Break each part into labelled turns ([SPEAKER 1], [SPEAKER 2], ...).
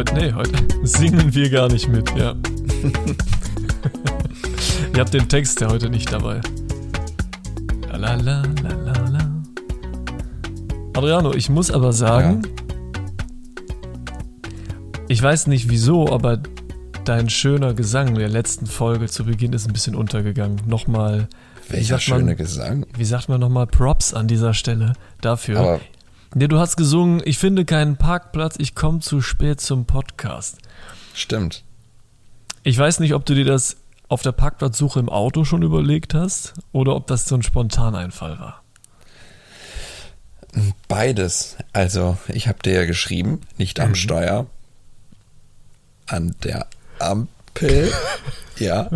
[SPEAKER 1] heute, nee, heute singen wir gar nicht mit, ja. Ihr habt den Text ja heute nicht dabei. La la la. Adriano, ich muss aber sagen, ja. ich weiß nicht wieso, aber dein schöner Gesang der letzten Folge zu Beginn ist ein bisschen untergegangen. Nochmal.
[SPEAKER 2] Welcher schöne Gesang?
[SPEAKER 1] Wie sagt man nochmal Props an dieser Stelle dafür? Aber Nee, du hast gesungen, ich finde keinen Parkplatz, ich komme zu spät zum Podcast.
[SPEAKER 2] Stimmt.
[SPEAKER 1] Ich weiß nicht, ob du dir das auf der Parkplatzsuche im Auto schon überlegt hast oder ob das so ein Spontaneinfall war.
[SPEAKER 2] Beides. Also, ich habe dir ja geschrieben, nicht am mhm. Steuer, an der Ampel. ja.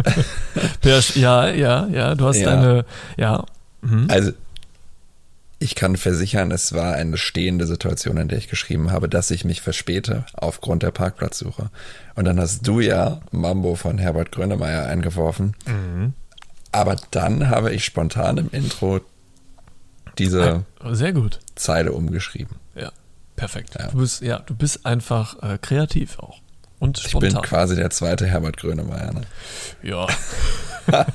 [SPEAKER 1] ja, ja, ja, du hast ja. eine, ja.
[SPEAKER 2] Mhm. Also, ich kann versichern, es war eine stehende Situation, in der ich geschrieben habe, dass ich mich verspäte aufgrund der Parkplatzsuche. Und dann hast du ja Mambo von Herbert Grönemeyer eingeworfen. Mhm. Aber dann habe ich spontan im Intro diese
[SPEAKER 1] ah.
[SPEAKER 2] Zeile umgeschrieben.
[SPEAKER 1] Ja, perfekt. Ja. Du bist ja, du bist einfach äh, kreativ auch und spontan.
[SPEAKER 2] Ich bin quasi der zweite Herbert Grönemeyer. Ne?
[SPEAKER 1] Ja.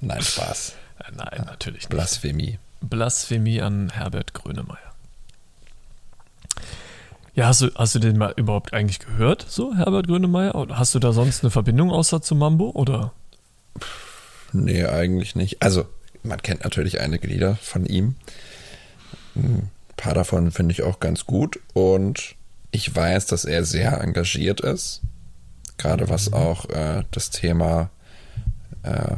[SPEAKER 2] Nein, Spaß.
[SPEAKER 1] Nein, natürlich nicht.
[SPEAKER 2] Blasphemie.
[SPEAKER 1] Blasphemie an Herbert Grönemeyer. Ja, hast du, hast du den mal überhaupt eigentlich gehört, so Herbert Grönemeyer? Oder hast du da sonst eine Verbindung außer zu Mambo, oder?
[SPEAKER 2] Nee, eigentlich nicht. Also, man kennt natürlich einige Lieder von ihm. Ein paar davon finde ich auch ganz gut und ich weiß, dass er sehr engagiert ist. Gerade was mhm. auch äh, das Thema äh,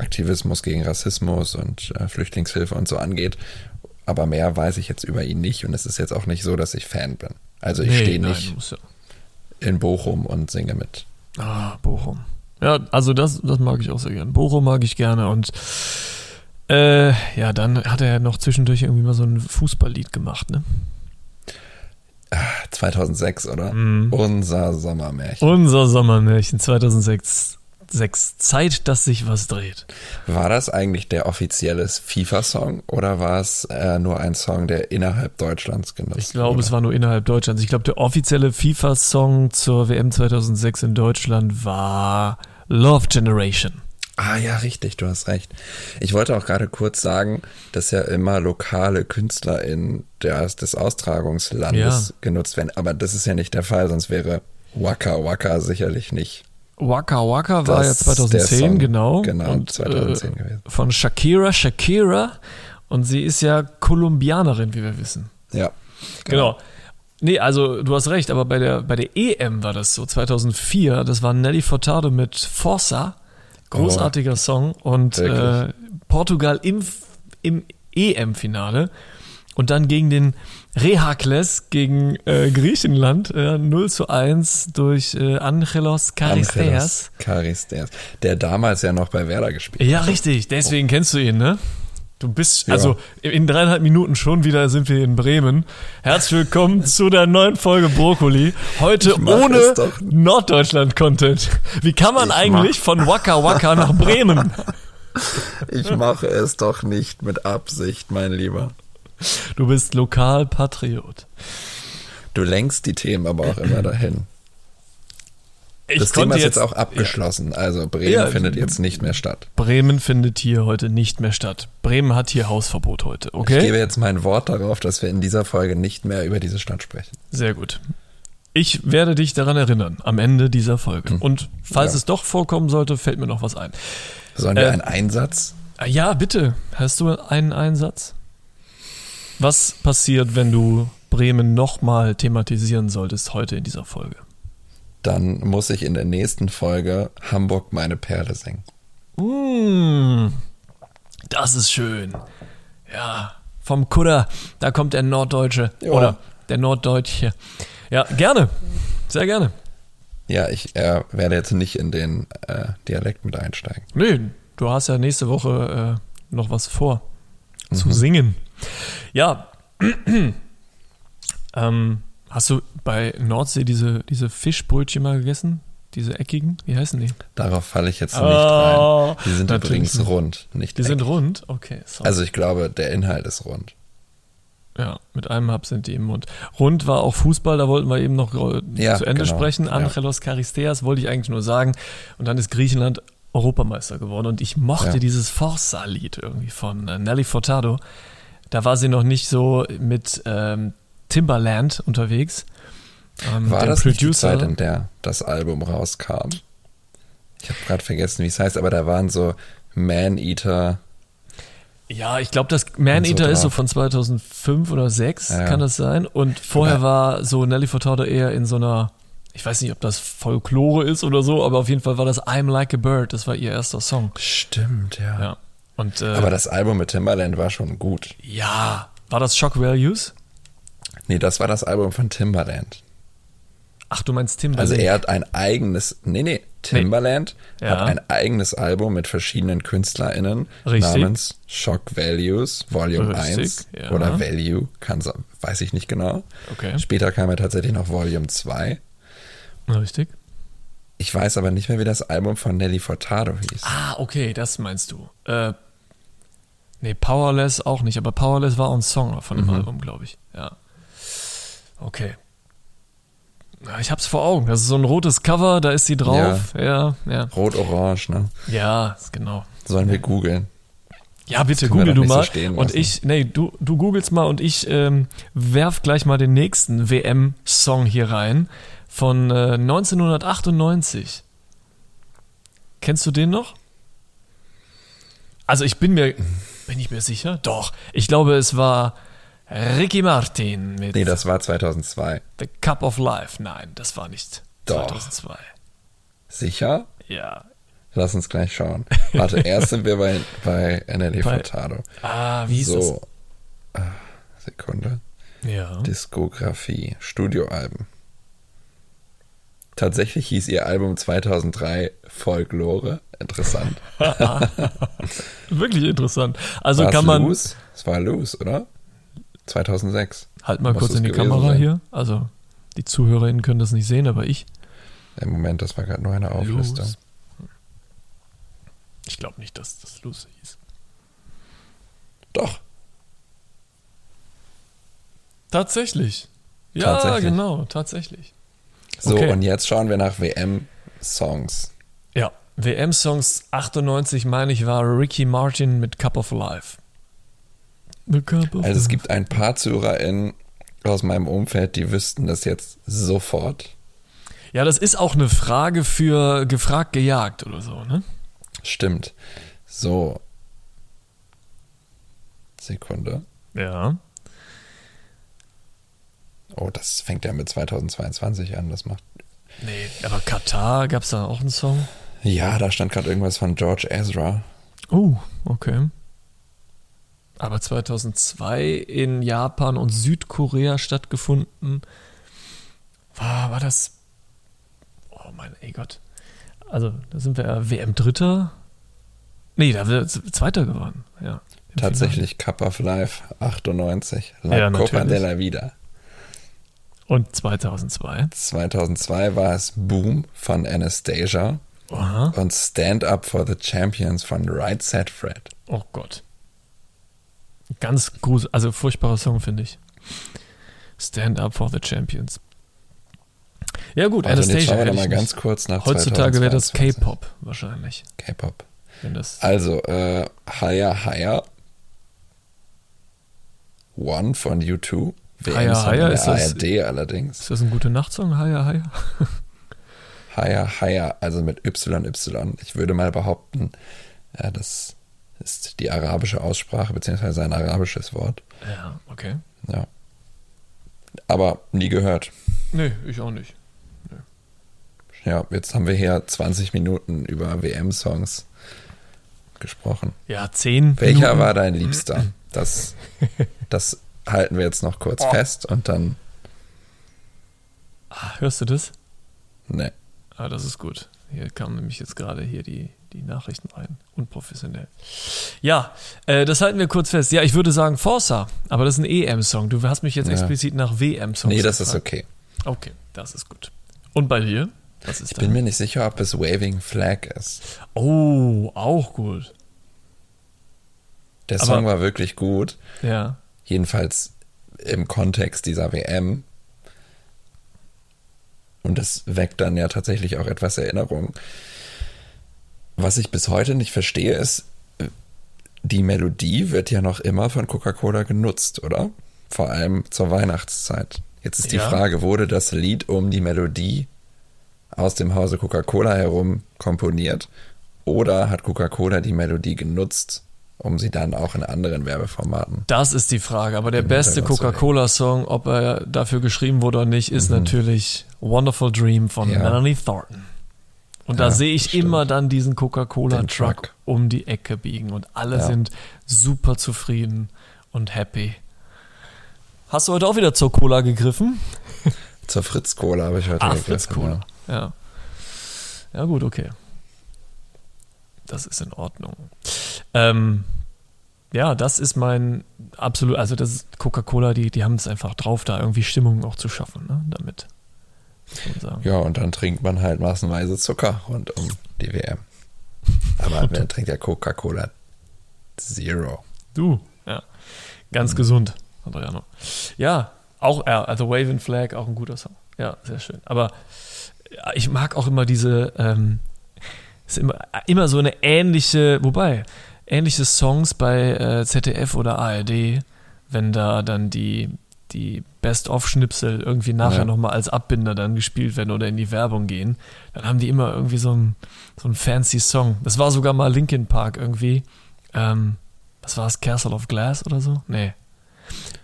[SPEAKER 2] Aktivismus gegen Rassismus und äh, Flüchtlingshilfe und so angeht. Aber mehr weiß ich jetzt über ihn nicht und es ist jetzt auch nicht so, dass ich Fan bin. Also ich nee, stehe nicht ja. in Bochum und singe mit.
[SPEAKER 1] Ah, Bochum. Ja, also das, das mag ich auch sehr gern. Bochum mag ich gerne und äh, ja, dann hat er noch zwischendurch irgendwie mal so ein Fußballlied gemacht, ne?
[SPEAKER 2] 2006, ah, oder? Mm. Unser Sommermärchen.
[SPEAKER 1] Unser Sommermärchen 2006. 6. Zeit, dass sich was dreht.
[SPEAKER 2] War das eigentlich der offizielle FIFA-Song oder war es äh, nur ein Song, der innerhalb Deutschlands genutzt wurde?
[SPEAKER 1] Ich glaube, es war nur innerhalb Deutschlands. Ich glaube, der offizielle FIFA-Song zur WM 2006 in Deutschland war Love Generation.
[SPEAKER 2] Ah ja, richtig, du hast recht. Ich wollte auch gerade kurz sagen, dass ja immer lokale Künstler in der, des Austragungslandes ja. genutzt werden, aber das ist ja nicht der Fall, sonst wäre Waka Waka sicherlich nicht
[SPEAKER 1] Waka Waka war ja 2010, genau.
[SPEAKER 2] Genau, und, 2010 äh, gewesen.
[SPEAKER 1] Von Shakira, Shakira. Und sie ist ja Kolumbianerin, wie wir wissen.
[SPEAKER 2] Ja.
[SPEAKER 1] Genau. genau. Nee, also du hast recht, aber bei der, bei der EM war das so, 2004. Das war Nelly Furtado mit Forza. Großartiger oh, Song. Und äh, Portugal im, im EM-Finale. Und dann gegen den Rehakles gegen äh, Griechenland äh, 0 zu 1 durch äh, Angelos Charisteas.
[SPEAKER 2] Charisteas, der damals ja noch bei Werder gespielt hat.
[SPEAKER 1] Ja, richtig, deswegen oh. kennst du ihn, ne? Du bist, ja. also in dreieinhalb Minuten schon wieder sind wir in Bremen. Herzlich willkommen zu der neuen Folge Brokkoli. Heute ohne Norddeutschland-Content. Wie kann man ich eigentlich mach. von Waka Waka nach Bremen?
[SPEAKER 2] Ich mache es doch nicht mit Absicht, mein Lieber.
[SPEAKER 1] Du bist Lokalpatriot.
[SPEAKER 2] Du lenkst die Themen aber auch immer dahin. Ich das Thema ist jetzt, auch abgeschlossen. Ja. Also Bremen ja, findet jetzt nicht mehr statt.
[SPEAKER 1] Bremen findet hier heute nicht mehr statt. Bremen hat hier Hausverbot heute, okay?
[SPEAKER 2] Ich gebe jetzt mein Wort darauf, dass wir in dieser Folge nicht mehr über diese Stadt sprechen.
[SPEAKER 1] Sehr gut. Ich werde dich daran erinnern, am Ende dieser Folge. Hm. Und falls ja. es doch vorkommen sollte, fällt mir noch was ein.
[SPEAKER 2] Sollen wir äh, einen Einsatz?
[SPEAKER 1] Ja, bitte. Hast du einen Einsatz? Was passiert, wenn du Bremen nochmal thematisieren solltest heute in dieser Folge?
[SPEAKER 2] Dann muss ich in der nächsten Folge Hamburg meine Perle singen.
[SPEAKER 1] Mmh, das ist schön. Ja, vom Kudder, da kommt der Norddeutsche. Jo. Oder der Norddeutsche. Ja, gerne. Sehr gerne.
[SPEAKER 2] Ja, ich äh, werde jetzt nicht in den äh, Dialekt mit einsteigen.
[SPEAKER 1] Nee, du hast ja nächste Woche äh, noch was vor mhm. zu singen. Ja. ähm, hast du bei Nordsee diese, diese Fischbrötchen mal gegessen? Diese eckigen? Wie heißen die?
[SPEAKER 2] Darauf falle ich jetzt nicht oh, rein. Die sind übrigens rund, nicht
[SPEAKER 1] Die eckig. sind rund? Okay.
[SPEAKER 2] Sorry. Also ich glaube, der Inhalt ist rund.
[SPEAKER 1] Ja, mit einem Hub sind die im Mund. Rund war auch Fußball, da wollten wir eben noch äh,
[SPEAKER 2] Ja,
[SPEAKER 1] zu Ende
[SPEAKER 2] genau,
[SPEAKER 1] sprechen.
[SPEAKER 2] ja.
[SPEAKER 1] Angelos Charisteas wollte ich eigentlich nur sagen. Und dann ist Griechenland Europameister geworden. Und ich mochte
[SPEAKER 2] Ja.
[SPEAKER 1] dieses Forza-Lied irgendwie von äh, Nelly Furtado. Da war sie noch nicht so mit ähm, Timberland unterwegs. Ähm,
[SPEAKER 2] War das nicht die Zeit, in der das Album rauskam? Ich habe gerade vergessen, wie es heißt, aber da waren so Man-Eater.
[SPEAKER 1] Ja, ich glaube, das Man
[SPEAKER 2] Und so
[SPEAKER 1] ist so von 2005 oder 2006,
[SPEAKER 2] Ja.
[SPEAKER 1] kann das sein. Und vorher
[SPEAKER 2] Aber-
[SPEAKER 1] war so Nelly Furtado eher in so einer, ich weiß nicht, ob das Folklore ist oder so, aber auf jeden Fall war das I'm Like a Bird, das war ihr erster Song.
[SPEAKER 2] Stimmt, ja.
[SPEAKER 1] Ja. Und äh,
[SPEAKER 2] Aber das Album mit Timbaland war schon gut.
[SPEAKER 1] ja, war das Shock Values?
[SPEAKER 2] Nee, das war das Album von Timbaland.
[SPEAKER 1] Ach, du meinst Timberlake?
[SPEAKER 2] Also er hat ein eigenes, nee, nee, Timbaland
[SPEAKER 1] Ja.
[SPEAKER 2] hat ein eigenes Album mit verschiedenen KünstlerInnen
[SPEAKER 1] Richtig.
[SPEAKER 2] namens Shock Values Volume
[SPEAKER 1] Richtig,
[SPEAKER 2] 1
[SPEAKER 1] ja.
[SPEAKER 2] oder Value, kann, weiß ich nicht genau.
[SPEAKER 1] Okay.
[SPEAKER 2] Später kam ja tatsächlich noch Volume 2.
[SPEAKER 1] Richtig.
[SPEAKER 2] Ich weiß aber nicht mehr, wie das Album von Nelly Furtado hieß.
[SPEAKER 1] Ah, okay, das meinst du. Äh, nee, Powerless auch nicht, aber Powerless war auch ein Song von dem
[SPEAKER 2] Mhm.
[SPEAKER 1] Album, glaube ich. Ja. Okay. Ja, Ich hab's vor Augen. Das ist so ein rotes Cover, da ist sie drauf. Ja, ja.
[SPEAKER 2] Rot-Orange, ne?
[SPEAKER 1] Ja, genau.
[SPEAKER 2] Sollen wir googeln?
[SPEAKER 1] Ja, bitte google du
[SPEAKER 2] so
[SPEAKER 1] mal.
[SPEAKER 2] stehen
[SPEAKER 1] und ich, nee, du, du googelst mal und ich ähm, werf gleich mal den nächsten WM-Song hier rein von äh, 1998. Kennst du den noch? Also ich bin mir, bin ich mir sicher? Doch. Ich glaube, es war Ricky Martin mit
[SPEAKER 2] Nee, das war 2002.
[SPEAKER 1] The Cup of Life. Nein, das war nicht
[SPEAKER 2] Doch.
[SPEAKER 1] 2002.
[SPEAKER 2] Sicher?
[SPEAKER 1] Ja.
[SPEAKER 2] Lass uns gleich schauen. Warte, erst sind wir bei, bei
[SPEAKER 1] Bei-
[SPEAKER 2] Furtado.
[SPEAKER 1] Ah, wie
[SPEAKER 2] So. Ah, Sekunde.
[SPEAKER 1] das? Ja.
[SPEAKER 2] Diskografie, Studioalben. Tatsächlich hieß ihr Album 2003 Folklore. Interessant.
[SPEAKER 1] Wirklich interessant. Also
[SPEAKER 2] War's
[SPEAKER 1] kann man.
[SPEAKER 2] Loose? Es war Loose, oder? 2006.
[SPEAKER 1] Halt mal
[SPEAKER 2] Muss
[SPEAKER 1] kurz in die Kamera
[SPEAKER 2] sein.
[SPEAKER 1] hier. Also, die ZuhörerInnen können das nicht sehen, aber ich.
[SPEAKER 2] Im Moment, das war gerade nur eine Auflistung.
[SPEAKER 1] Loose. Ich glaube nicht, dass das Loose hieß.
[SPEAKER 2] Doch,
[SPEAKER 1] Tatsächlich. Ja,
[SPEAKER 2] Tatsächlich.
[SPEAKER 1] genau, tatsächlich.
[SPEAKER 2] so
[SPEAKER 1] Okay.
[SPEAKER 2] und jetzt schauen wir nach WM-Songs.
[SPEAKER 1] WM-Songs 98, meine ich, war Ricky Martin mit Cup of Life. Cup of
[SPEAKER 2] Also es gibt ein paar ZuhörerInnen aus meinem Umfeld, die wüssten das jetzt sofort.
[SPEAKER 1] Ja, das ist auch eine Frage für gefragt, gejagt oder so, ne?
[SPEAKER 2] Stimmt. So. Sekunde.
[SPEAKER 1] Ja.
[SPEAKER 2] Oh, das fängt ja mit 2022 an. Das macht.
[SPEAKER 1] Nee, aber Katar, gab es da auch einen Song?
[SPEAKER 2] Ja, da stand gerade irgendwas von George Ezra.
[SPEAKER 1] Oh, okay. Aber 2002 in Japan und Südkorea stattgefunden. War, war das. Oh mein ey Gott. Also, da sind wir ja WM-Dritter. Nee, da wird Zweiter geworden. Ja.
[SPEAKER 2] Tatsächlich Cup of Life 98. La
[SPEAKER 1] Ja,
[SPEAKER 2] Copa
[SPEAKER 1] natürlich.
[SPEAKER 2] de la Vida.
[SPEAKER 1] Finale. Und 2002.
[SPEAKER 2] 2002 war es Boom von Anastasia
[SPEAKER 1] Aha.
[SPEAKER 2] und Stand Up for the Champions von Right Set Fred.
[SPEAKER 1] Oh Gott. Ganz grusel, also furchtbarer Song, finde ich. Stand up for the champions. Ja gut,
[SPEAKER 2] Also jetzt
[SPEAKER 1] Anastasia.
[SPEAKER 2] schauen wir mal ganz kurz nach
[SPEAKER 1] Heutzutage wäre das
[SPEAKER 2] 2022.
[SPEAKER 1] K-Pop wahrscheinlich.
[SPEAKER 2] K-Pop. Also, äh, Higher Higher. One von U2.
[SPEAKER 1] Higher Higher, ist das-
[SPEAKER 2] ARD allerdings.
[SPEAKER 1] ist das ein guter Nachtsong? Hiya, hiya.
[SPEAKER 2] Higher Higher, also mit YY. Ich würde mal behaupten, ja, das ist die arabische Aussprache, beziehungsweise ein arabisches Wort.
[SPEAKER 1] Ja, okay.
[SPEAKER 2] Ja. Aber nie gehört.
[SPEAKER 1] Nee, ich auch nicht.
[SPEAKER 2] Ja, jetzt haben wir hier 20 Minuten über WM-Songs gesprochen.
[SPEAKER 1] Ja, zehn.
[SPEAKER 2] Welcher
[SPEAKER 1] Minuten.
[SPEAKER 2] war dein Liebster? Das, das halten wir jetzt noch kurz
[SPEAKER 1] Oh.
[SPEAKER 2] fest und dann.
[SPEAKER 1] Ah, hörst du das?
[SPEAKER 2] Ne.
[SPEAKER 1] Ah, das ist gut. Hier kamen nämlich jetzt gerade hier die, die Nachrichten rein. Unprofessionell. Ja, äh, das halten wir kurz fest. Ja, ich würde sagen Forza, aber das ist ein EM-Song. Du hast mich jetzt
[SPEAKER 2] Ja.
[SPEAKER 1] explizit nach WM-Songs
[SPEAKER 2] Nee, das ist
[SPEAKER 1] gefragt.
[SPEAKER 2] okay.
[SPEAKER 1] Okay, das ist gut. Und bei dir? Was ist
[SPEAKER 2] Ich bin mir nicht sicher, ob es Waving Flag ist.
[SPEAKER 1] Oh, auch gut.
[SPEAKER 2] Der
[SPEAKER 1] Aber-
[SPEAKER 2] Song war wirklich gut.
[SPEAKER 1] Ja.
[SPEAKER 2] Jedenfalls im Kontext dieser WM. Und das weckt dann ja tatsächlich auch etwas Erinnerung. Was ich bis heute nicht verstehe, ist, die Melodie wird ja noch immer von Coca-Cola genutzt, oder? Vor allem zur Weihnachtszeit. Jetzt ist die ja. Frage, wurde das Lied um die Melodie aus dem Hause Coca-Cola herum komponiert oder hat Coca-Cola die Melodie genutzt, um sie dann auch in anderen Werbeformaten.
[SPEAKER 1] Das ist die Frage. Aber der beste Coca-Cola-Song, ob er dafür geschrieben wurde oder nicht, ist mhm. natürlich Wonderful Dream von ja. Melanie Thornton. Und ja, da sehe ich immer dann diesen Coca-Cola-Truck um die Ecke biegen und alle ja. sind super zufrieden und happy. Hast du heute auch wieder zur Cola gegriffen?
[SPEAKER 2] Zur Fritz-Cola habe ich heute
[SPEAKER 1] Ach, gegriffen. Fritz-Cola, ja. Ja, gut, okay. Das ist in Ordnung. Ähm, ja, das ist mein absolut, also das ist Coca-Cola, die, die haben es einfach drauf, da irgendwie Stimmung auch zu schaffen, ne, damit.
[SPEAKER 2] Ja, und dann trinkt man halt massenweise Zucker rund um die WM. Aber wer trinkt ja Coca-Cola Zero?
[SPEAKER 1] Du, ja. Ganz mhm. gesund, Adriano. Ja, auch, ja, also Waving Flag, auch ein guter Song. Ja, sehr schön. Aber ich mag auch immer diese, ähm, ist immer, immer so eine ähnliche, wobei, ähnliche Songs bei äh, ZDF oder ARD, wenn da dann die, die Best-of-Schnipsel irgendwie nachher ja. nochmal als Abbinder dann gespielt werden oder in die Werbung gehen, dann haben die immer irgendwie so einen so einen fancy Song. Das war sogar mal Linkin Park irgendwie. Ähm, was war es? Castle of Glass oder so? Nee.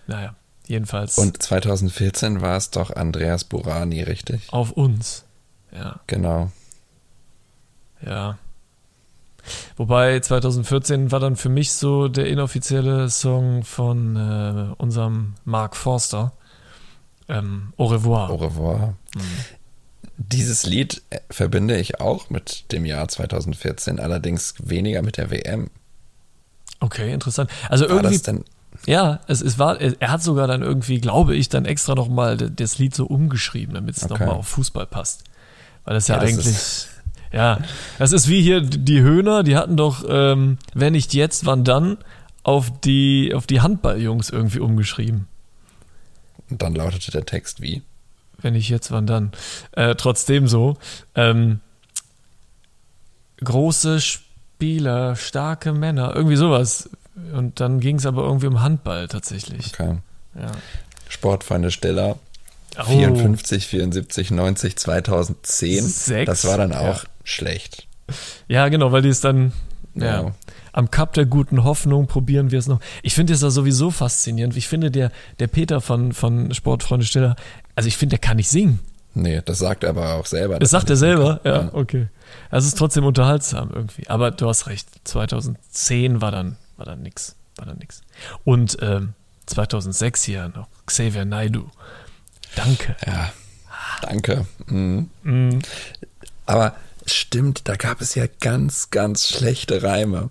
[SPEAKER 1] Naja, jedenfalls.
[SPEAKER 2] Und 2014 war es doch Andreas Burani, richtig?
[SPEAKER 1] Auf uns. Ja.
[SPEAKER 2] Genau.
[SPEAKER 1] Ja. Wobei 2014 war dann für mich so der inoffizielle Song von äh, unserem Mark Forster. Ähm, Au revoir.
[SPEAKER 2] Au revoir. Mhm. Dieses Lied äh, verbinde ich auch mit dem Jahr 2014, allerdings weniger mit der WM.
[SPEAKER 1] Okay, interessant. Also war irgendwie. Das denn ja, es, es war, er hat sogar dann irgendwie, glaube ich, dann extra nochmal das Lied so umgeschrieben, damit es okay. nochmal auf Fußball passt. Weil das ja, ja eigentlich. Das ja, das ist wie hier die Höhner, die hatten doch, ähm, wenn nicht jetzt, wann dann, auf die, auf die Handballjungs irgendwie umgeschrieben.
[SPEAKER 2] Und dann lautete der Text wie?
[SPEAKER 1] Wenn nicht jetzt, wann dann? Äh, trotzdem so. Ähm, große Spieler, starke Männer, irgendwie sowas. Und dann ging es aber irgendwie um Handball tatsächlich.
[SPEAKER 2] Okay. Ja. Sportfeinde Steller. Oh. 54, 74, 90, 2010. Sechs? Das war dann auch ja schlecht.
[SPEAKER 1] Ja, genau, weil die ist dann ja, ja. am Cup der guten Hoffnung probieren wir es noch. Ich finde es da sowieso faszinierend. Ich finde, der, der Peter von, von Sportfreunde Stiller, also ich finde, der kann nicht singen.
[SPEAKER 2] Nee, das sagt er aber auch selber.
[SPEAKER 1] Das sagt er selber, ja, ja, okay. Es ist trotzdem unterhaltsam irgendwie. Aber du hast recht, 2010 war dann, war dann nix. War dann nix. Und ähm, 2006 hier noch Xavier Naidu. Danke.
[SPEAKER 2] Ja, danke. Mhm. Mhm. Aber Stimmt, da gab es ja ganz, ganz schlechte Reime.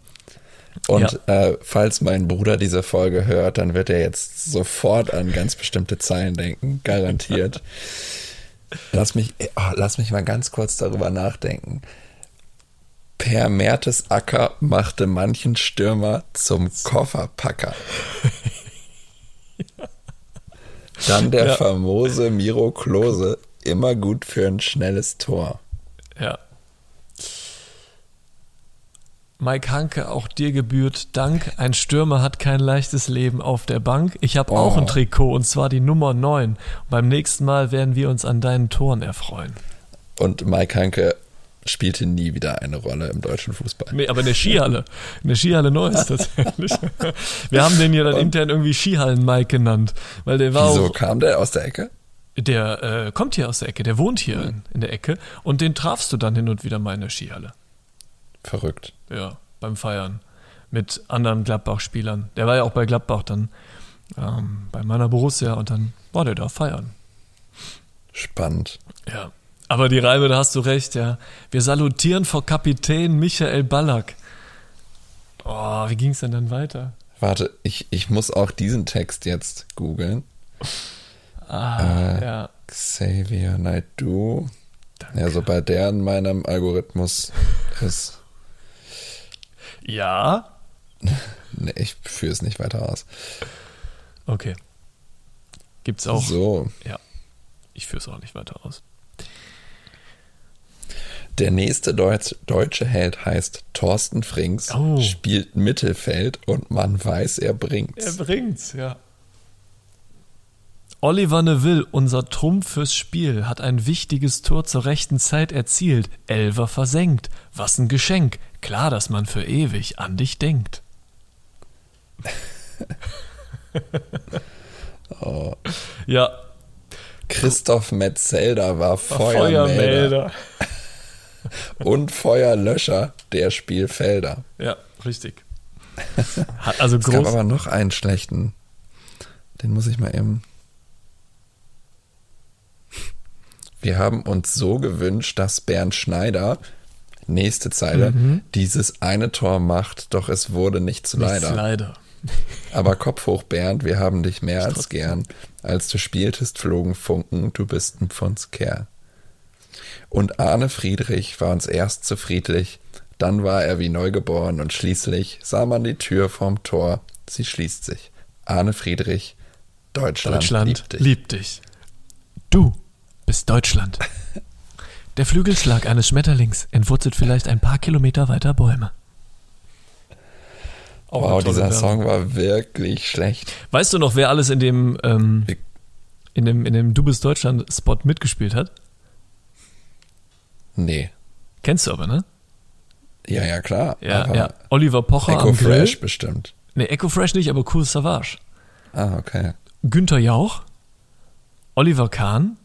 [SPEAKER 2] Und ja. äh, falls mein Bruder diese Folge hört, dann wird er jetzt sofort an ganz bestimmte Zeilen denken, garantiert. lass mich, oh, lass mich mal ganz kurz darüber nachdenken. Per Mertesacker machte manchen Stürmer zum Kofferpacker. Dann der ja. famose Miro Klose, immer gut für ein schnelles Tor.
[SPEAKER 1] Ja. Mike Hanke, auch dir gebührt Dank. Ein Stürmer hat kein leichtes Leben auf der Bank. Ich habe oh. auch ein Trikot und zwar die Nummer 9. Und beim nächsten Mal werden wir uns an deinen Toren erfreuen.
[SPEAKER 2] Und Mike Hanke spielte nie wieder eine Rolle im deutschen Fußball.
[SPEAKER 1] Nee, aber in der Skihalle. In der Skihalle Neuss tatsächlich. Wir haben den ja dann und? intern irgendwie Skihallen-Mike genannt. Weil der war
[SPEAKER 2] Wieso
[SPEAKER 1] auch,
[SPEAKER 2] kam der aus der Ecke?
[SPEAKER 1] Der äh, kommt hier aus der Ecke, der wohnt hier hm. in, in der Ecke und den trafst du dann hin und wieder mal in der Skihalle.
[SPEAKER 2] Verrückt.
[SPEAKER 1] Ja, beim Feiern. Mit anderen Gladbach-Spielern. Der war ja auch bei Gladbach dann ähm, bei meiner Borussia und dann war der da feiern.
[SPEAKER 2] Spannend.
[SPEAKER 1] Ja. Aber die Reime, da hast du recht, ja. Wir salutieren vor Kapitän Michael Ballack. Oh, wie ging es denn dann weiter?
[SPEAKER 2] Warte, ich, ich muss auch diesen Text jetzt googeln.
[SPEAKER 1] Ah, äh, ja.
[SPEAKER 2] Xavier Naidoo. Danke. Ja, so bei der in meinem Algorithmus ist
[SPEAKER 1] ja.
[SPEAKER 2] nee, ich führe es nicht weiter aus.
[SPEAKER 1] Okay. Gibt's auch.
[SPEAKER 2] So.
[SPEAKER 1] Ja. Ich führe es auch nicht weiter aus.
[SPEAKER 2] Der nächste Deut deutsche Held heißt Thorsten Frings,
[SPEAKER 1] Oh.
[SPEAKER 2] spielt Mittelfeld und man weiß, er bringt's.
[SPEAKER 1] Er bringt's, ja. Oliver Neville, unser Trumpf fürs Spiel, hat ein wichtiges Tor zur rechten Zeit erzielt. Elver versenkt. Was ein Geschenk. Klar, dass man für ewig an dich denkt. Ja,
[SPEAKER 2] Christoph Metzelder war Feuermelder, und Feuerlöscher der Spielfelder.
[SPEAKER 1] Ja, richtig. Hat also
[SPEAKER 2] Es gab aber noch einen schlechten. Den muss ich mal eben. Wir haben uns so gewünscht, dass Bernd Schneider, nächste Zeile,
[SPEAKER 1] Mhm.
[SPEAKER 2] dieses eine Tor macht, doch es wurde nichts
[SPEAKER 1] Nichts
[SPEAKER 2] leider.
[SPEAKER 1] leider.
[SPEAKER 2] Aber Kopf hoch, Bernd, wir haben dich mehr als gern. Als du spieltest, flogen Funken, du bist ein Pfundskerl. Und Arne Friedrich war uns erst zu friedlich, dann war er wie neugeboren und schließlich sah man die Tür vorm Tor, sie schließt sich. Arne Friedrich, Deutschland,
[SPEAKER 1] Deutschland
[SPEAKER 2] liebt dich.
[SPEAKER 1] liebt dich. Du bist Deutschland. Der Flügelschlag eines Schmetterlings entwurzelt vielleicht ein paar Kilometer weiter Bäume. Auch
[SPEAKER 2] Wow, dieser
[SPEAKER 1] Werbung.
[SPEAKER 2] Song war wirklich schlecht.
[SPEAKER 1] Weißt du noch, wer alles in dem, ähm, in dem, in dem Du bist Deutschland-Spot mitgespielt hat?
[SPEAKER 2] Nee.
[SPEAKER 1] Kennst du aber, ne?
[SPEAKER 2] Ja, ja, klar.
[SPEAKER 1] Ja, ja. Oliver Pocher
[SPEAKER 2] Echo
[SPEAKER 1] am Grill.
[SPEAKER 2] Fresh bestimmt.
[SPEAKER 1] Ne, Echo Fresh nicht, aber Cool Savage.
[SPEAKER 2] Ah, okay.
[SPEAKER 1] Günther Jauch, Oliver Kahn,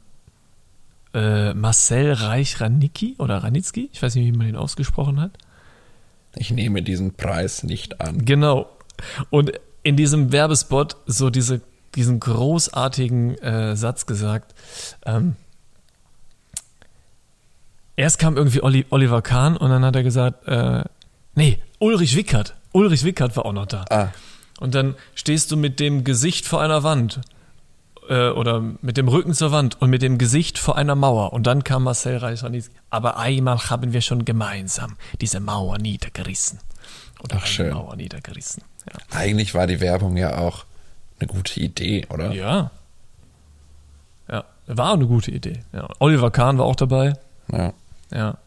[SPEAKER 1] äh, Marcel Reich-Ranicki oder Ranitzky, ich weiß nicht, wie man ihn ausgesprochen hat.
[SPEAKER 2] Ich nehme diesen Preis nicht an.
[SPEAKER 1] Genau. Und in diesem Werbespot so diese, diesen großartigen äh, Satz gesagt. Ähm, erst kam irgendwie Olli, Oliver Kahn und dann hat er gesagt, äh, nee, Ulrich Wickert. Ulrich Wickert war auch noch da.
[SPEAKER 2] Ah,
[SPEAKER 1] Und dann stehst du mit dem Gesicht vor einer Wand äh, oder mit dem Rücken zur Wand und mit dem Gesicht vor einer Mauer. Und dann kam Marcel Reich-Ranitzky. Aber einmal haben wir schon gemeinsam diese Mauer niedergerissen. Oder
[SPEAKER 2] Ach, schön.
[SPEAKER 1] Mauer niedergerissen. Ja.
[SPEAKER 2] eigentlich war die Werbung ja auch eine gute Idee, oder?
[SPEAKER 1] ja. Ja, war eine gute Idee. Ja. Oliver Kahn war auch dabei.
[SPEAKER 2] Ja.
[SPEAKER 1] Ja.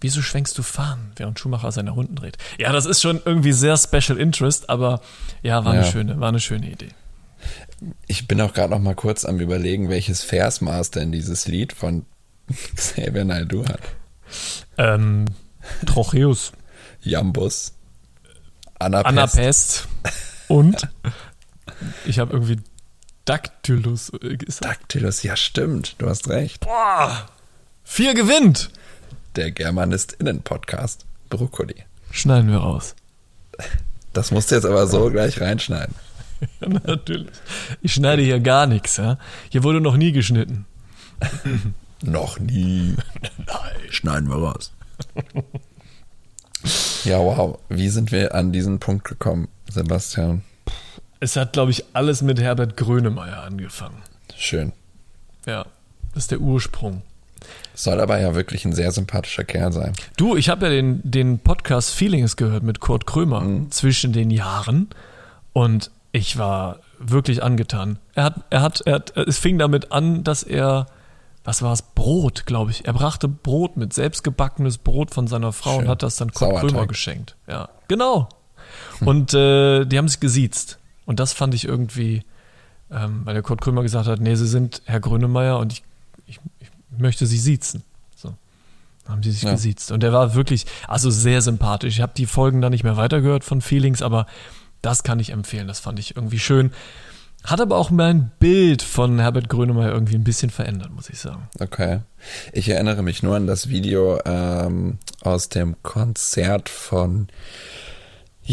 [SPEAKER 1] Wieso schwenkst du fahren, während Schumacher seine Runden dreht? Ja, das ist schon irgendwie sehr Special Interest, aber ja, war,
[SPEAKER 2] Ja.
[SPEAKER 1] Eine, schöne, war eine schöne Idee.
[SPEAKER 2] Ich bin auch gerade noch mal kurz am überlegen, welches Versmaß denn dieses Lied von Xavier Naidoo hat.
[SPEAKER 1] Ähm, Trocheus.
[SPEAKER 2] Jambus. Anapest.
[SPEAKER 1] Anapest und ich habe irgendwie Dactylus äh, gesagt.
[SPEAKER 2] Dactylus, ja stimmt, du hast recht.
[SPEAKER 1] Boah, vier gewinnt.
[SPEAKER 2] Der Germanistinnen-Podcast. Brokkoli.
[SPEAKER 1] Schneiden wir raus.
[SPEAKER 2] Das musst du jetzt aber so gleich reinschneiden.
[SPEAKER 1] Ja, natürlich. Ich schneide hier gar nichts. Ja? Hier wurde noch nie geschnitten.
[SPEAKER 2] Noch nie.
[SPEAKER 1] Nein.
[SPEAKER 2] Schneiden wir raus. Ja, wow. Wie sind wir an diesen Punkt gekommen, Sebastian?
[SPEAKER 1] Es hat, glaube ich, alles mit Herbert Grönemeyer angefangen.
[SPEAKER 2] Schön.
[SPEAKER 1] Ja, das ist der Ursprung.
[SPEAKER 2] Soll aber ja wirklich ein sehr sympathischer Kerl sein.
[SPEAKER 1] Du, ich habe ja den, den Podcast Feelings gehört mit Kurt Krömer zwischen den Jahren und ich war wirklich angetan. Er hat, er hat, er hat, es fing damit an, dass er, was war es, Brot, glaube ich. Er brachte Brot mit, selbstgebackenes Brot von seiner Frau
[SPEAKER 2] Schön.
[SPEAKER 1] und hat das dann Kurt
[SPEAKER 2] Sauerteig.
[SPEAKER 1] Krömer geschenkt. Ja, genau. Und äh, die haben sich gesiezt. Und das fand ich irgendwie, ähm, weil der Kurt Krömer gesagt hat, nee, Sie sind Herr Grönemeyer und ich, ich, ich möchte Sie siezen. So. Dann haben sie sich
[SPEAKER 2] Ja.
[SPEAKER 1] gesiezt. Und der war wirklich, also sehr sympathisch. Ich habe die Folgen dann nicht mehr weitergehört von Feelings, aber das kann ich empfehlen. Das fand ich irgendwie schön. Hat aber auch mein Bild von Herbert Grönemeyer irgendwie ein bisschen verändert, muss ich sagen.
[SPEAKER 2] Okay. Ich erinnere mich nur an das Video ähm, aus dem Konzert von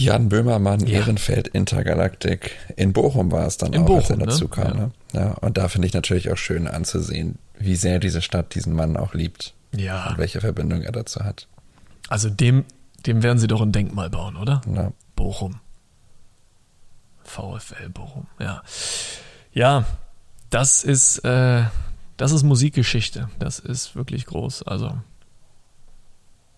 [SPEAKER 2] Jan Böhmermann,
[SPEAKER 1] Ja.
[SPEAKER 2] Ehrenfeld Intergalaktik. In Bochum war es dann
[SPEAKER 1] In
[SPEAKER 2] auch, als er
[SPEAKER 1] Bochum, ne?
[SPEAKER 2] dazu kam.
[SPEAKER 1] Ja.
[SPEAKER 2] Ne? Ja, und da finde ich natürlich auch schön anzusehen, wie sehr diese Stadt diesen Mann auch liebt
[SPEAKER 1] Ja.
[SPEAKER 2] und welche Verbindung er dazu hat.
[SPEAKER 1] Also dem, dem werden sie doch ein Denkmal bauen, oder?
[SPEAKER 2] Ja.
[SPEAKER 1] Bochum. VfL Bochum, ja. Ja, das ist, äh, das ist Musikgeschichte. Das ist wirklich groß. Also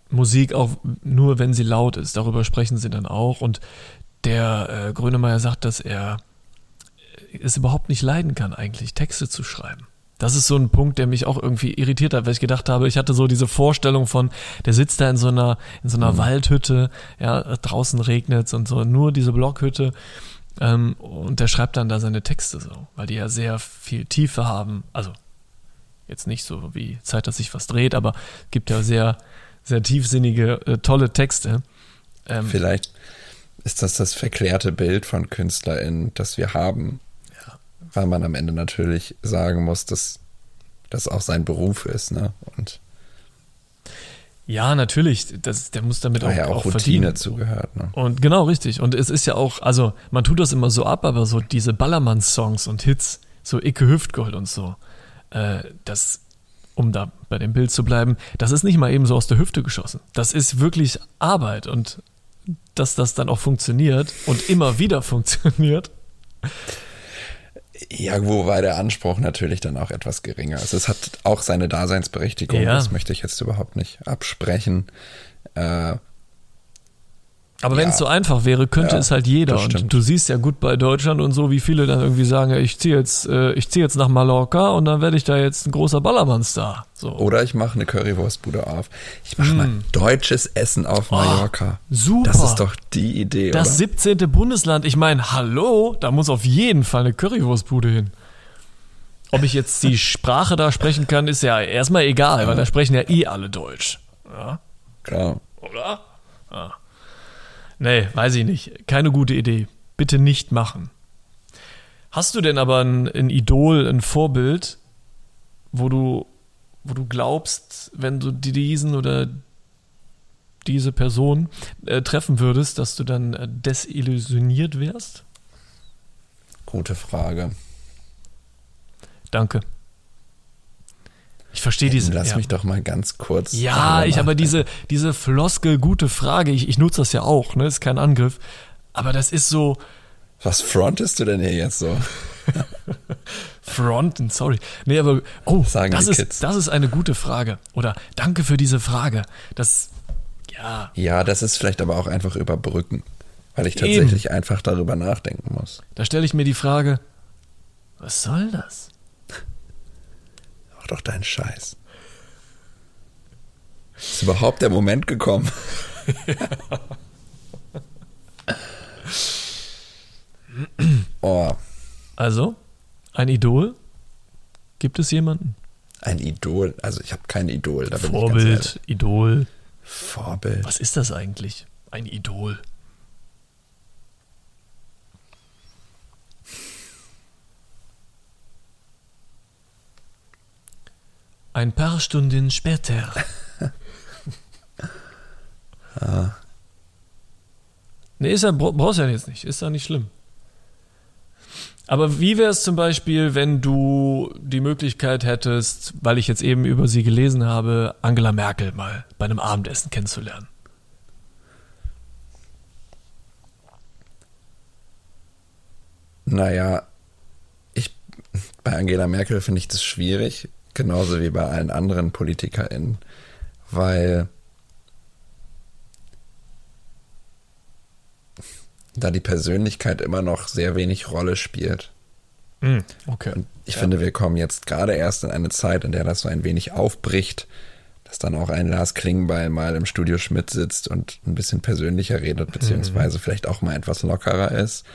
[SPEAKER 1] Musik auch nur, wenn sie laut ist. Darüber sprechen sie dann auch. Und der äh, Grönemeyer sagt, dass er es überhaupt nicht leiden kann, eigentlich Texte zu schreiben. Das ist so ein Punkt, der mich auch irgendwie irritiert hat, weil ich gedacht habe, ich hatte so diese Vorstellung von, der sitzt da in so einer, in so einer mhm. Waldhütte, ja, draußen regnet und so, nur diese Blockhütte. Ähm, und der schreibt dann da seine Texte so, weil die ja sehr viel Tiefe haben. Also jetzt nicht so wie Zeit, dass sich was dreht, aber gibt ja sehr, sehr tiefsinnige, äh, tolle Texte.
[SPEAKER 2] Ähm, Vielleicht ist das das verklärte Bild von KünstlerInnen, das wir haben weil man am Ende natürlich sagen muss, dass das auch sein Beruf ist, ne? Und
[SPEAKER 1] ja, natürlich. Das, der muss damit auch,
[SPEAKER 2] ja auch, auch Routine verdienen. zugehört. Ne?
[SPEAKER 1] Und genau richtig. Und es ist ja auch, also man tut das immer so ab, aber so diese Ballermann-Songs und Hits, so Icke Hüftgold und so, äh, das, um da bei dem Bild zu bleiben, das ist nicht mal eben so aus der Hüfte geschossen. Das ist wirklich Arbeit und dass das dann auch funktioniert und immer wieder funktioniert.
[SPEAKER 2] Ja, wobei der Anspruch natürlich dann auch etwas geringer ist. Es hat auch seine Daseinsberechtigung, ja. das möchte ich jetzt überhaupt nicht absprechen. Äh,
[SPEAKER 1] aber wenn es so einfach wäre, könnte ja, es halt jeder. Und du siehst ja gut bei Deutschland und so, wie viele dann irgendwie sagen, ich ziehe jetzt, äh, ich ziehe jetzt nach Mallorca und dann werde ich da jetzt ein großer Ballermann-Star. So.
[SPEAKER 2] Oder ich mache eine Currywurstbude auf. Ich mache mm. mal deutsches Essen auf oh, Mallorca.
[SPEAKER 1] Oh, super.
[SPEAKER 2] Das ist doch die Idee,
[SPEAKER 1] Das oder? 17. Bundesland. Ich meine, hallo, da muss auf jeden Fall eine Currywurstbude hin. Ob ich jetzt die Sprache da sprechen kann, ist ja erstmal egal, ja. weil da sprechen ja eh alle Deutsch. Ja.
[SPEAKER 2] Klar.
[SPEAKER 1] Oder? Ja. Nee, weiß ich nicht. Keine gute Idee. Bitte nicht machen. Hast du denn aber ein, ein Idol, ein Vorbild, wo du, wo du glaubst, wenn du diesen oder diese Person äh, treffen würdest, dass du dann äh, desillusioniert wärst?
[SPEAKER 2] Gute Frage.
[SPEAKER 1] Danke. Ich verstehe diese.
[SPEAKER 2] Lass ja. mich doch mal ganz kurz.
[SPEAKER 1] Ja, ich aber diese, diese Floskel, gute Frage, ich, ich nutze das ja auch, ne? Ist kein Angriff. Aber das ist so.
[SPEAKER 2] Was frontest du denn hier jetzt so?
[SPEAKER 1] Fronten, sorry. Nee, aber oh, Sagen das, ist, Kids. das ist eine gute Frage. Oder danke für diese Frage. Das, ja.
[SPEAKER 2] Ja, das ist vielleicht aber auch einfach überbrücken, weil ich tatsächlich Eben. einfach darüber nachdenken muss.
[SPEAKER 1] Da stelle ich mir die Frage, was soll das?
[SPEAKER 2] Doch deinen Scheiß. Ist überhaupt der Moment gekommen?
[SPEAKER 1] oh. Also, ein Idol? Gibt es jemanden?
[SPEAKER 2] Ein Idol? Also ich habe kein Idol.
[SPEAKER 1] Vorbild, Idol.
[SPEAKER 2] Vorbild.
[SPEAKER 1] Was ist das eigentlich? Ein Idol. Ein paar Stunden später. ah. Nee, ist ja, brauchst ja jetzt nicht. Ist ja nicht schlimm. Aber wie wäre es zum Beispiel, wenn du die Möglichkeit hättest, weil ich jetzt eben über sie gelesen habe, Angela Merkel mal bei einem Abendessen kennenzulernen?
[SPEAKER 2] Naja, ich, bei Angela Merkel finde ich das schwierig, genauso wie bei allen anderen PolitikerInnen, weil da die Persönlichkeit immer noch sehr wenig Rolle spielt.
[SPEAKER 1] Mm, okay.
[SPEAKER 2] Und ich ja. finde, wir kommen jetzt gerade erst in eine Zeit, in der das so ein wenig aufbricht, dass dann auch ein Lars Klingbeil mal im Studio Schmidt sitzt und ein bisschen persönlicher redet, beziehungsweise mhm. vielleicht auch mal etwas lockerer ist.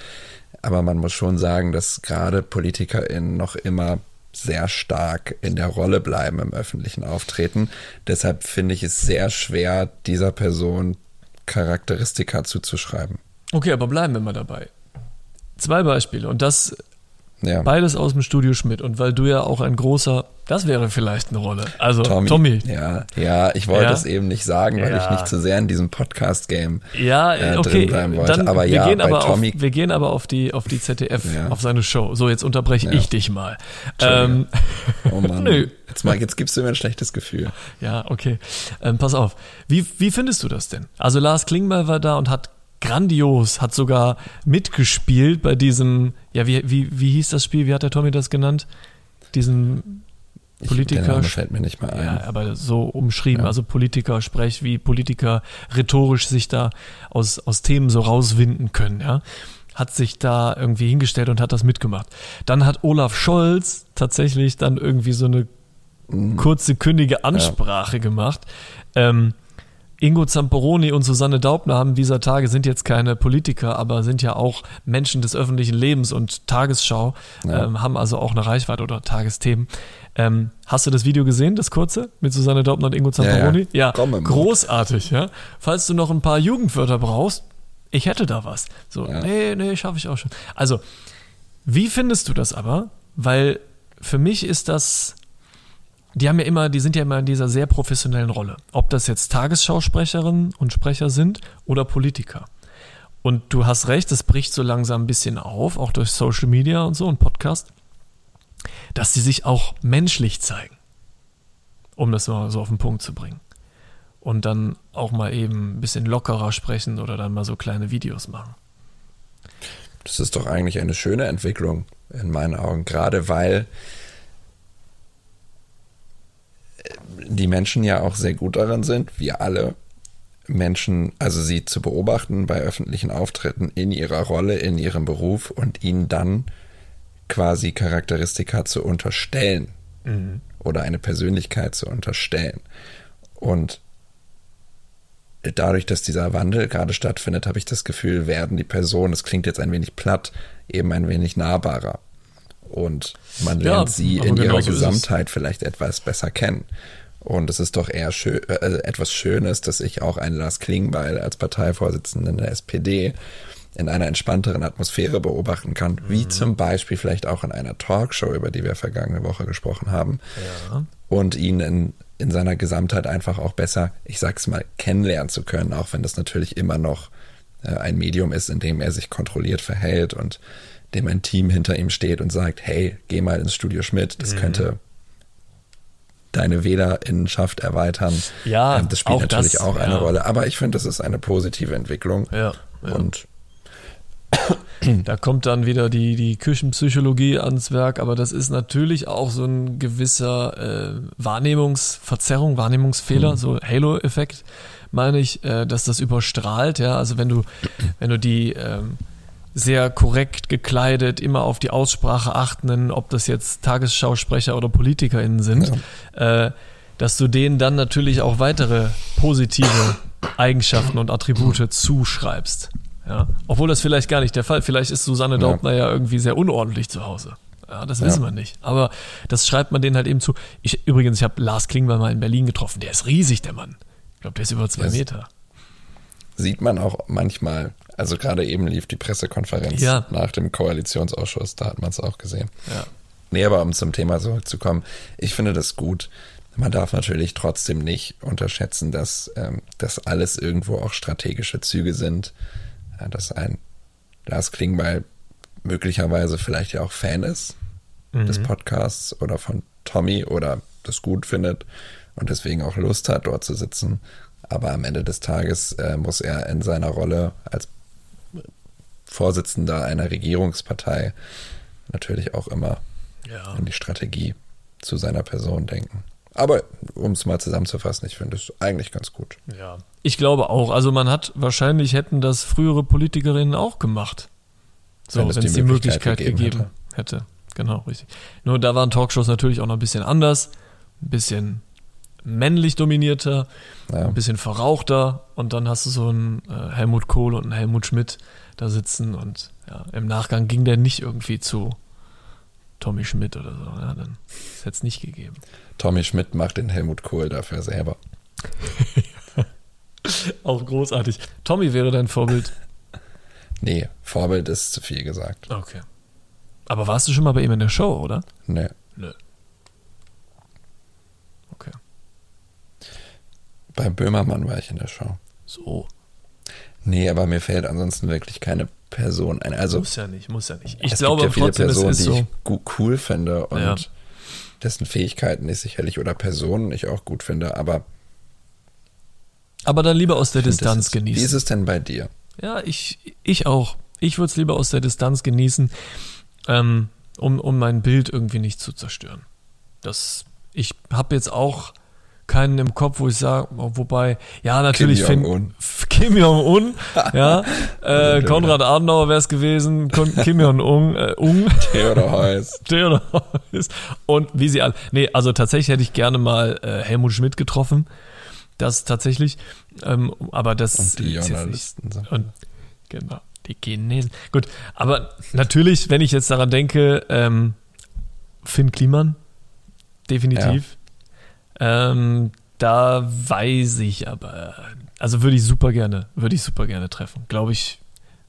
[SPEAKER 2] Aber man muss schon sagen, dass gerade PolitikerInnen noch immer sehr stark in der Rolle bleiben im öffentlichen Auftreten. Deshalb finde ich es sehr schwer, dieser Person Charakteristika zuzuschreiben.
[SPEAKER 1] Okay, aber bleiben wir mal dabei. Zwei Beispiele und das ja. Beides aus dem Studio Schmidt. Und weil du ja auch ein großer, das wäre vielleicht eine Rolle. Also Tommy. Tommy.
[SPEAKER 2] Ja, ja, ich wollte ja. es eben nicht sagen, weil ja. ich nicht zu sehr in diesem Podcast-Game
[SPEAKER 1] ja, äh, okay. drin bleiben wollte. Dann, aber wir ja, gehen bei aber Tommy. Auf, wir gehen aber auf die, auf die ZDF, auf seine Show. So, jetzt unterbreche ich dich mal. Ähm,
[SPEAKER 2] oh Mann. Nö. Jetzt, mal, jetzt gibst du mir ein schlechtes Gefühl.
[SPEAKER 1] Ja, okay. Ähm, pass auf. Wie, wie findest du das denn? Also Lars Klingbeil war da und hat grandios, hat sogar mitgespielt bei diesem, ja, wie, wie, wie hieß das Spiel, wie hat der Tommy das genannt? Diesen Politiker.
[SPEAKER 2] Ich, fällt mir nicht mal ein.
[SPEAKER 1] Ja, aber so umschrieben, ja. also Politiker sprech, wie Politiker rhetorisch sich da aus, aus Themen so rauswinden können, ja. hat sich da irgendwie hingestellt und hat das mitgemacht. Dann hat Olaf Scholz tatsächlich dann irgendwie so eine mhm. kurze, kündige Ansprache ja. gemacht. Ähm, Ingo Zamperoni und Susanne Daubner haben dieser Tage, sind jetzt keine Politiker, aber sind ja auch Menschen des öffentlichen Lebens und Tagesschau, ja. ähm, haben also auch eine Reichweite oder Tagesthemen. Ähm, hast du das Video gesehen, das kurze, mit Susanne Daubner und Ingo Zamperoni? Ja, ja. ja großartig, ja. Falls du noch ein paar Jugendwörter brauchst, ich hätte da was. So, ja. nee, nee, schaffe ich auch schon. Also, wie findest du das aber? Weil für mich ist das die haben ja immer, die sind ja immer in dieser sehr professionellen Rolle. Ob das jetzt Tagesschausprecherinnen und Sprecher sind oder Politiker. Und du hast recht, es bricht so langsam ein bisschen auf, auch durch Social Media und so und Podcast, dass sie sich auch menschlich zeigen. Um das mal so auf den Punkt zu bringen. Und dann auch mal eben ein bisschen lockerer sprechen oder dann mal so kleine Videos machen.
[SPEAKER 2] Das ist doch eigentlich eine schöne Entwicklung in meinen Augen, gerade weil die Menschen ja auch sehr gut darin sind, wir alle Menschen, also sie zu beobachten bei öffentlichen Auftritten in ihrer Rolle, in ihrem Beruf und ihnen dann quasi Charakteristika zu unterstellen mhm. oder eine Persönlichkeit zu unterstellen. Und dadurch, dass dieser Wandel gerade stattfindet, habe ich das Gefühl, werden die Personen, das klingt jetzt ein wenig platt, eben ein wenig nahbarer. Und man lernt ja, sie in ihrer Gesamtheit vielleicht etwas besser kennen. Und es ist doch eher schön, äh, etwas Schönes, dass ich auch einen Lars Klingbeil als Parteivorsitzenden der SPD in einer entspannteren Atmosphäre beobachten kann, mhm. wie zum Beispiel vielleicht auch in einer Talkshow, über die wir vergangene Woche gesprochen haben. Ja. Und ihn in, in seiner Gesamtheit einfach auch besser, ich sag's mal, kennenlernen zu können, auch wenn das natürlich immer noch äh, ein Medium ist, in dem er sich kontrolliert verhält und dem ein Team hinter ihm steht und sagt, hey, geh mal ins Studio Schmidt, das mhm. könnte deine Wählerinnenschaft erweitern.
[SPEAKER 1] Ja,
[SPEAKER 2] ähm, das spielt auch natürlich das, auch eine ja. Rolle. Aber ich finde, das ist eine positive Entwicklung.
[SPEAKER 1] Ja, ja.
[SPEAKER 2] Und
[SPEAKER 1] da kommt dann wieder die, die Küchenpsychologie ans Werk, aber das ist natürlich auch so ein gewisser äh, Wahrnehmungsverzerrung, Wahrnehmungsfehler, mhm. so Halo-Effekt, meine ich, äh, dass das überstrahlt, ja. Also wenn du, wenn du die ähm, sehr korrekt gekleidet, immer auf die Aussprache achten, ob das jetzt Tagesschausprecher oder PolitikerInnen sind, ja. äh, dass du denen dann natürlich auch weitere positive Eigenschaften und Attribute zuschreibst. Ja? Obwohl das vielleicht gar nicht der Fall. Vielleicht ist Susanne Daubner ja, ja irgendwie sehr unordentlich zu Hause. Ja, das wissen ja. wir nicht. Aber das schreibt man denen halt eben zu. Ich, übrigens, ich habe Lars Klingbeil mal in Berlin getroffen. Der ist riesig, der Mann. Ich glaube, der ist über zwei das Meter.
[SPEAKER 2] Sieht man auch manchmal also gerade eben lief die Pressekonferenz ja. nach dem Koalitionsausschuss, da hat man es auch gesehen.
[SPEAKER 1] Ja.
[SPEAKER 2] Nee, aber um zum Thema zurückzukommen, ich finde das gut. Man darf natürlich trotzdem nicht unterschätzen, dass ähm, das alles irgendwo auch strategische Züge sind. Ja, dass ein Lars Klingbeil möglicherweise vielleicht ja auch Fan ist mhm. des Podcasts oder von Tommy oder das gut findet und deswegen auch Lust hat, dort zu sitzen. Aber am Ende des Tages äh, muss er in seiner Rolle als Vorsitzender einer Regierungspartei natürlich auch immer ja. an die Strategie zu seiner Person denken. Aber um es mal zusammenzufassen, ich finde es eigentlich ganz gut.
[SPEAKER 1] Ja, ich glaube auch. Also man hat wahrscheinlich hätten das frühere Politikerinnen auch gemacht. So, wenn es die, die Möglichkeit, gegeben, gegeben hätte. hätte. Genau, richtig. Nur da waren Talkshows natürlich auch noch ein bisschen anders, ein bisschen männlich dominierter, ja. ein bisschen verrauchter und dann hast du so einen äh, Helmut Kohl und einen Helmut Schmidt, da sitzen und ja, im Nachgang ging der nicht irgendwie zu Tommy Schmidt oder so. Ja, dann hätte es nicht gegeben.
[SPEAKER 2] Tommy Schmidt macht den Helmut Kohl dafür selber.
[SPEAKER 1] Auch großartig. Tommy wäre dein Vorbild?
[SPEAKER 2] Nee, Vorbild ist zu viel gesagt.
[SPEAKER 1] Okay. Aber warst du schon mal bei ihm in der Show, oder?
[SPEAKER 2] Nee.
[SPEAKER 1] Nö. Okay.
[SPEAKER 2] Bei Böhmermann war ich in der Show.
[SPEAKER 1] So.
[SPEAKER 2] Nee, aber mir fällt ansonsten wirklich keine Person ein. Also,
[SPEAKER 1] muss ja nicht, muss ja nicht.
[SPEAKER 2] Ich es glaube gibt ja viele trotzdem, Personen, die so. ich cool finde und ja. dessen Fähigkeiten ich sicherlich oder Personen ich auch gut finde, aber.
[SPEAKER 1] Aber dann lieber aus der Distanz
[SPEAKER 2] ist,
[SPEAKER 1] genießen.
[SPEAKER 2] Wie ist es denn bei dir?
[SPEAKER 1] Ja, ich, ich auch. Ich würde es lieber aus der Distanz genießen, ähm, um, um mein Bild irgendwie nicht zu zerstören. Das, ich habe jetzt auch keinen im Kopf, wo ich sage, wobei, ja, natürlich
[SPEAKER 2] Kim Jong-un.
[SPEAKER 1] Kim Jong-un, ja, äh, Konrad Adenauer wäre es gewesen, Kim Jong-un, äh, Ung,
[SPEAKER 2] Theodor Heuss.
[SPEAKER 1] Theodor Heuss. Und wie sie alle, nee, also tatsächlich hätte ich gerne mal äh, Helmut Schmidt getroffen, das tatsächlich, ähm, aber das
[SPEAKER 2] Und die
[SPEAKER 1] ist jetzt nicht, und, genau, die Chinesen, gut, aber natürlich, wenn ich jetzt daran denke, ähm, Finn Kliman, definitiv, ähm, da weiß ich aber, also würde ich super gerne, würde ich super gerne treffen. Glaube ich,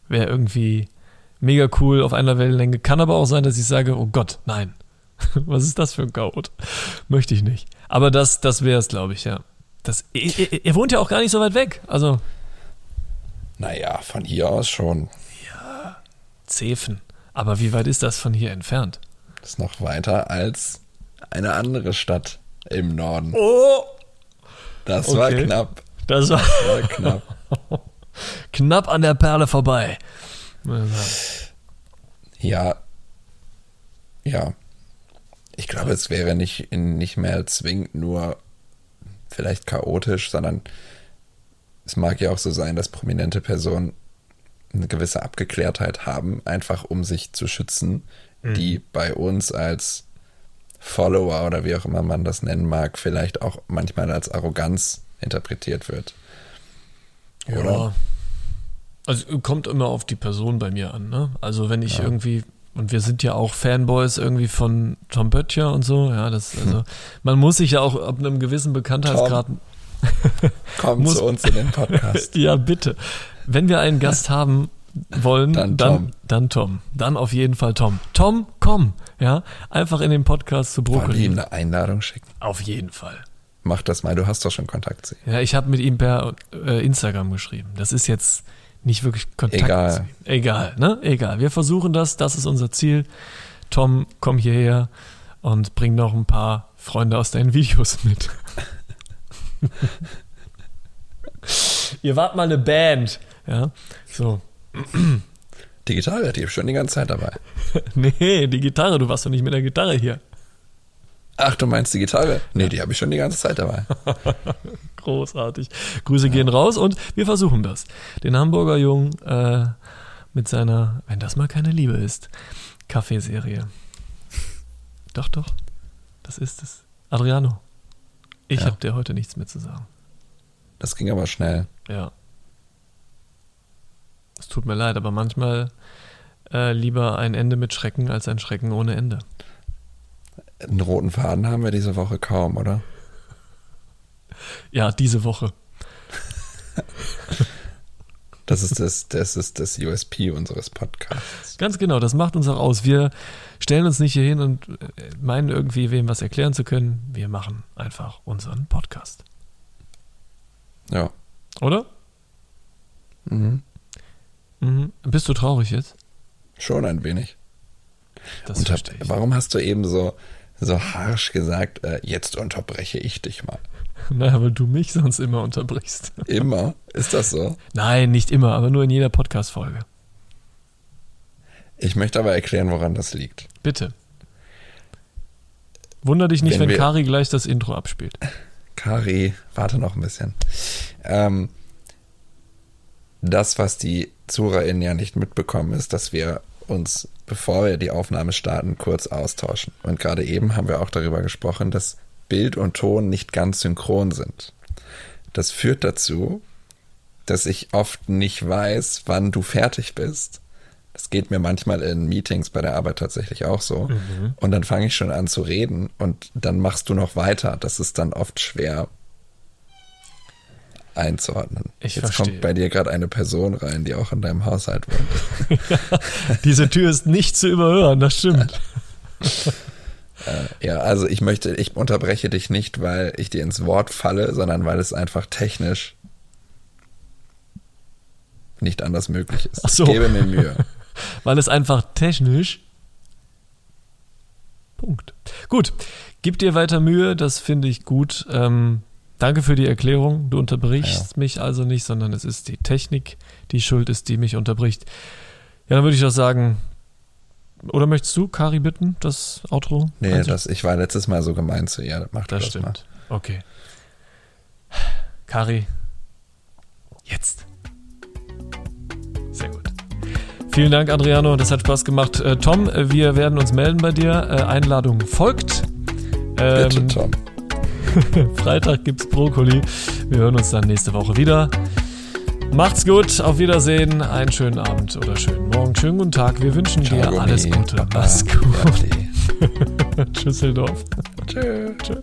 [SPEAKER 1] wäre irgendwie mega cool auf einer Wellenlänge. Kann aber auch sein, dass ich sage, oh Gott, nein. Was ist das für ein Code? Möchte ich nicht. Aber das, das wäre es, glaube ich, ja. Das, ihr, ihr, ihr wohnt ja auch gar nicht so weit weg. Also
[SPEAKER 2] Naja, von hier aus schon.
[SPEAKER 1] Zefen. Aber wie weit ist das von hier entfernt?
[SPEAKER 2] Das ist noch weiter als eine andere Stadt im Norden.
[SPEAKER 1] Oh!
[SPEAKER 2] Das
[SPEAKER 1] Okay.
[SPEAKER 2] war knapp.
[SPEAKER 1] Das war
[SPEAKER 2] Das war knapp.
[SPEAKER 1] knapp an der Perle vorbei.
[SPEAKER 2] Ja. Ja. Ich glaube, es wäre nicht, nicht mehr zwingend nur vielleicht chaotisch, sondern es mag ja auch so sein, dass prominente Personen eine gewisse Abgeklärtheit haben, einfach um sich zu schützen, die bei uns als Follower oder wie auch immer man das nennen mag, vielleicht auch manchmal als Arroganz interpretiert wird. Oder?
[SPEAKER 1] Ja. Also kommt immer auf die Person bei mir an, ne? Also wenn ich irgendwie, und wir sind ja auch Fanboys irgendwie von Tom Böttcher und so, ja, das, also, man muss sich ja auch ab einem gewissen Bekanntheitsgrad.
[SPEAKER 2] Kommt
[SPEAKER 1] Muss-
[SPEAKER 2] zu uns in den Podcast.
[SPEAKER 1] Ja, bitte. Wenn wir einen Gast haben wollen,
[SPEAKER 2] Dann
[SPEAKER 1] dann,
[SPEAKER 2] Tom.
[SPEAKER 1] dann Tom. Dann auf jeden Fall Tom. Tom, komm, ja, einfach in den Podcast zu
[SPEAKER 2] wir ihm
[SPEAKER 1] Brokkoli.
[SPEAKER 2] eine Einladung schicken?
[SPEAKER 1] Auf jeden Fall.
[SPEAKER 2] Mach das mal, du hast doch schon Kontakt zu ihm.
[SPEAKER 1] Ja, ich habe mit ihm per äh, Instagram geschrieben. Das ist jetzt nicht wirklich Kontakt.
[SPEAKER 2] Egal.
[SPEAKER 1] zu ihm. Egal, ne? Egal. Wir versuchen das. Das ist unser Ziel. Tom, komm hierher und bring noch ein paar Freunde aus deinen Videos mit. Ihr wart mal eine Band. Ja, so.
[SPEAKER 2] Die Gitarre, die ist schon die ganze Zeit dabei.
[SPEAKER 1] Nee, die Gitarre. Du warst doch nicht mit der Gitarre hier.
[SPEAKER 2] Ach, du meinst die Gitarre? Nee, die habe ich schon die ganze Zeit dabei.
[SPEAKER 1] Großartig. Grüße gehen raus und wir versuchen das. Den Hamburger Jungen äh, mit seiner, wenn das mal keine Liebe ist, Kaffeeserie. Doch, doch. Das ist es. Adriano, ich
[SPEAKER 2] Ja.
[SPEAKER 1] habe dir heute nichts mehr zu sagen.
[SPEAKER 2] Das ging aber schnell.
[SPEAKER 1] Ja. Es tut mir leid, aber manchmal äh, lieber ein Ende mit Schrecken als ein Schrecken ohne Ende.
[SPEAKER 2] Einen roten Faden haben wir diese Woche kaum, oder?
[SPEAKER 1] Ja, diese Woche.
[SPEAKER 2] Das ist das, das ist das USP unseres Podcasts.
[SPEAKER 1] Ganz genau, das macht uns auch aus. Wir stellen uns nicht hier hin und äh, meinen irgendwie wem was erklären zu können. Wir machen einfach unseren Podcast.
[SPEAKER 2] Ja.
[SPEAKER 1] Oder?
[SPEAKER 2] Mhm.
[SPEAKER 1] Mhm. Bist du traurig jetzt?
[SPEAKER 2] Schon ein wenig.
[SPEAKER 1] Das
[SPEAKER 2] Unter
[SPEAKER 1] verstehe ich.
[SPEAKER 2] warum hast du eben so, so harsch gesagt, äh, jetzt unterbreche ich dich mal?
[SPEAKER 1] Naja, weil du mich sonst immer unterbrichst.
[SPEAKER 2] Immer? Ist das so?
[SPEAKER 1] Nein, nicht immer, aber nur in jeder Podcast-Folge.
[SPEAKER 2] Ich möchte aber erklären, woran das liegt.
[SPEAKER 1] Bitte. Wunder dich nicht,
[SPEAKER 2] Wenn
[SPEAKER 1] wenn, Kari gleich das Intro abspielt.
[SPEAKER 2] Kari, warte noch ein bisschen. Ähm, das, was die ZuhörerInnen ja nicht mitbekommen, ist, dass wir uns, bevor wir die Aufnahme starten, kurz austauschen. Und gerade eben haben wir auch darüber gesprochen, dass Bild und Ton nicht ganz synchron sind. Das führt dazu, dass ich oft nicht weiß, wann du fertig bist. Das geht mir manchmal in Meetings bei der Arbeit tatsächlich auch so. Und dann fange ich schon an zu reden und dann machst du noch weiter. Das ist dann oft schwer einzuordnen.
[SPEAKER 1] Ich
[SPEAKER 2] Jetzt
[SPEAKER 1] verstehe.
[SPEAKER 2] kommt bei dir gerade eine Person rein, die auch in deinem Haushalt wohnt.
[SPEAKER 1] Diese Tür ist nicht zu überhören, das stimmt.
[SPEAKER 2] Ja, also ich möchte, ich unterbreche dich nicht, weil ich dir ins Wort falle, sondern weil es einfach technisch nicht anders möglich ist.
[SPEAKER 1] Ach so.
[SPEAKER 2] Ich gebe mir Mühe.
[SPEAKER 1] Weil es einfach technisch. Punkt. Gut. Gib dir weiter Mühe, das finde ich gut. Ähm, danke für die Erklärung. Du unterbrichst mich also nicht, sondern es ist die Technik, die schuld ist, die mich unterbricht. Ja, dann würde ich doch sagen. Oder möchtest du, Kari, bitten, das Outro?
[SPEAKER 2] Nee,
[SPEAKER 1] einzu-
[SPEAKER 2] das, ich war letztes Mal so gemein zu ihr. Mach
[SPEAKER 1] das
[SPEAKER 2] das mal.
[SPEAKER 1] stimmt. Okay. Kari, jetzt. Sehr gut. Vielen Dank, Adriano. Das hat Spaß gemacht. Äh, Tom, wir werden uns melden bei dir. Äh, Einladung folgt.
[SPEAKER 2] Ähm, Bitte, Tom.
[SPEAKER 1] Freitag gibt's Brokkoli. Wir hören uns dann nächste Woche wieder. Macht's gut, auf Wiedersehen, einen schönen Abend oder schönen Morgen, schönen guten Tag. Wir wünschen Ciao, dir alles Gute. Mach's gut. Tschüsseldorf. Tschö. Tschö.